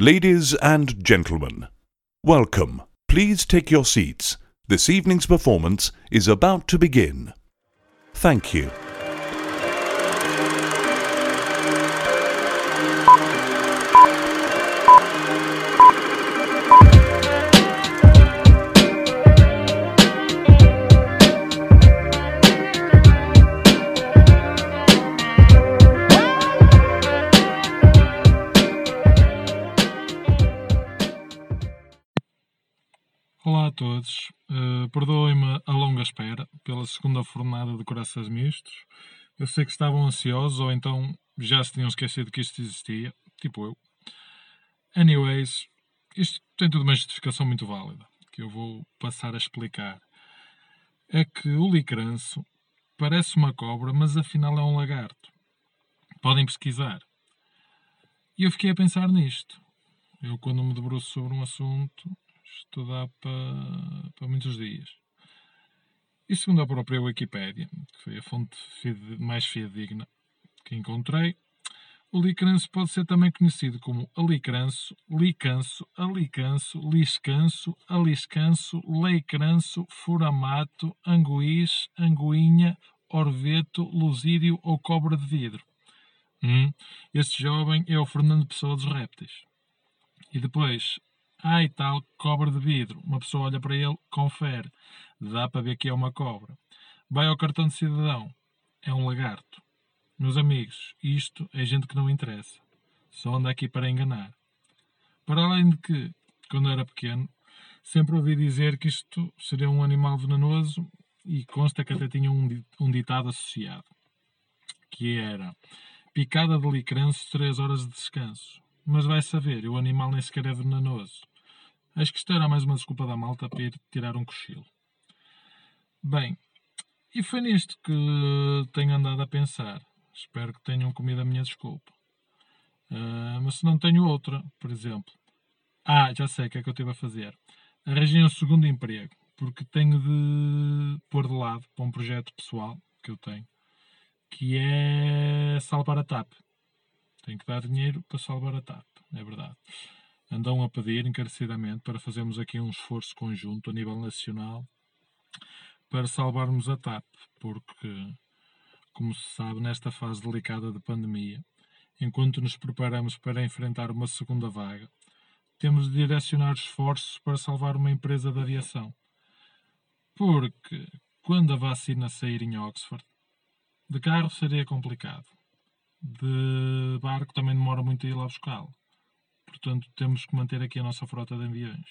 Ladies and gentlemen, welcome. Please take your seats. This evening's performance is about to begin. Thank you. Olá a todos, uh, perdoem-me a longa espera pela segunda fornada de corações mistos. Eu sei que estavam ansiosos ou então já se tinham esquecido que isto existia, tipo eu. Anyways, isto tem tudo uma justificação muito válida, que eu vou passar a explicar. É que o licranço parece uma cobra, mas afinal é um lagarto. Podem pesquisar. E eu fiquei a pensar nisto. Eu, quando me debruço sobre um assunto, isto dá para, para muitos dias. E segundo a própria Wikipédia, que foi a fonte mais fidedigna que encontrei, o licranço pode ser também conhecido como alicranço, licanço, alicanço, liscanço, aliscanço, leicranço, furamato, anguís, anguinha, orveto, lusídio ou cobra de vidro. Hum, este jovem é o Fernando Pessoa dos répteis. E depois, Ai tal, cobra de vidro. Uma pessoa olha para ele, confere. Dá para ver que é uma cobra. Vai ao cartão de cidadão. É um lagarto. Meus amigos, isto é gente que não interessa. Só anda aqui para enganar. Para além de que, quando era pequeno, sempre ouvi dizer que isto seria um animal venenoso e consta que até tinha um, ditado associado, que era picada de licranço, três horas de descanso. Mas vai saber, o animal nem sequer é venenoso. Acho que isto era mais uma desculpa da malta para ir tirar um cochilo. Bem, e foi nisto que tenho andado a pensar. Espero que tenham comido a minha desculpa. Uh, mas se não tenho outra, por exemplo. Ah, já sei o que é que eu estive a fazer. Arranjei um segundo emprego, porque tenho de pôr de lado para um projeto pessoal que eu tenho, que é salvar a TAP. Tenho que dar dinheiro para salvar a TAP, é verdade andam a pedir encarecidamente para fazermos aqui um esforço conjunto a nível nacional para salvarmos a TAP, porque, como se sabe, nesta fase delicada de pandemia, enquanto nos preparamos para enfrentar uma segunda vaga, temos de direcionar esforços para salvar uma empresa de aviação. Porque, quando a vacina sair em Oxford, de carro seria complicado. De barco também demora muito a ir lá buscá-lo. Portanto, temos que manter aqui a nossa frota de aviões.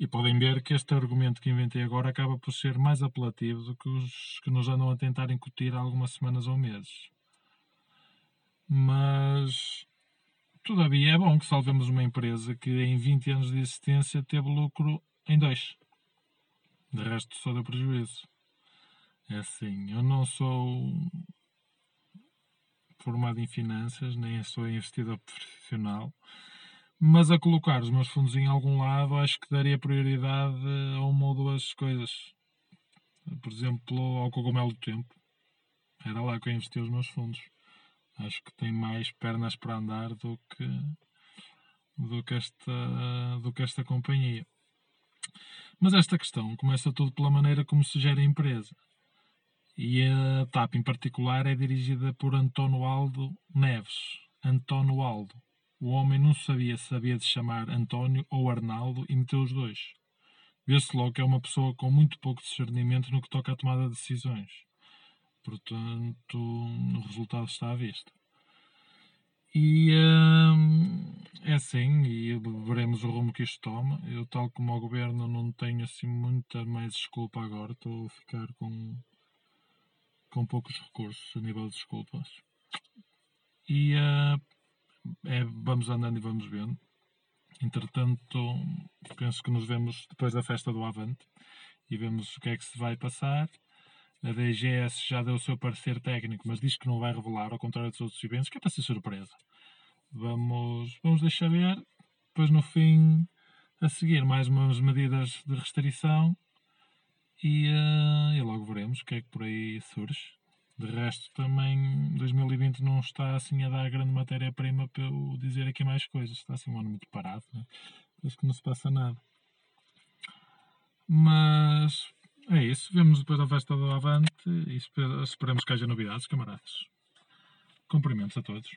E podem ver que este argumento que inventei agora acaba por ser mais apelativo do que os que nos andam a tentar incutir há algumas semanas ou meses. Mas, todavia, é bom que salvemos uma empresa que em 20 anos de existência teve lucro em dois. De resto, só deu prejuízo. É assim, eu não sou formado em finanças, nem sou investidor profissional, mas a colocar os meus fundos em algum lado, acho que daria prioridade a uma ou duas coisas. Por exemplo, ao cogumelo do tempo. Era lá que eu investi os meus fundos. Acho que tem mais pernas para andar do que, do que, esta, do que esta companhia. Mas esta questão começa tudo pela maneira como se gera a empresa. E a TAP em particular é dirigida por António Aldo Neves. António Aldo. O homem não sabia se havia de chamar António ou Arnaldo e meteu os dois. Vê-se logo que é uma pessoa com muito pouco discernimento no que toca à tomada de decisões. Portanto, o resultado está à vista. E hum, é assim, e veremos o rumo que isto toma. Eu, tal como o governo, não tenho assim muita mais desculpa agora. Estou a ficar com com poucos recursos a nível de desculpas. E uh, é, vamos andando e vamos vendo. Entretanto, penso que nos vemos depois da festa do Avante e vemos o que é que se vai passar. A DGS já deu o seu parecer técnico, mas diz que não vai revelar, ao contrário dos outros eventos, que é para ser surpresa. Vamos, vamos deixar ver. Depois, no fim, a seguir, mais umas medidas de restrição e, uh, e logo veremos o que é que por aí surge. De resto, também 2020 não está assim a dar grande matéria-prima para eu dizer aqui mais coisas. Está assim um ano muito parado, né? Parece que não se passa nada. Mas é isso. Vemos depois da festa do Avante e esperamos que haja novidades, camaradas. Cumprimentos a todos.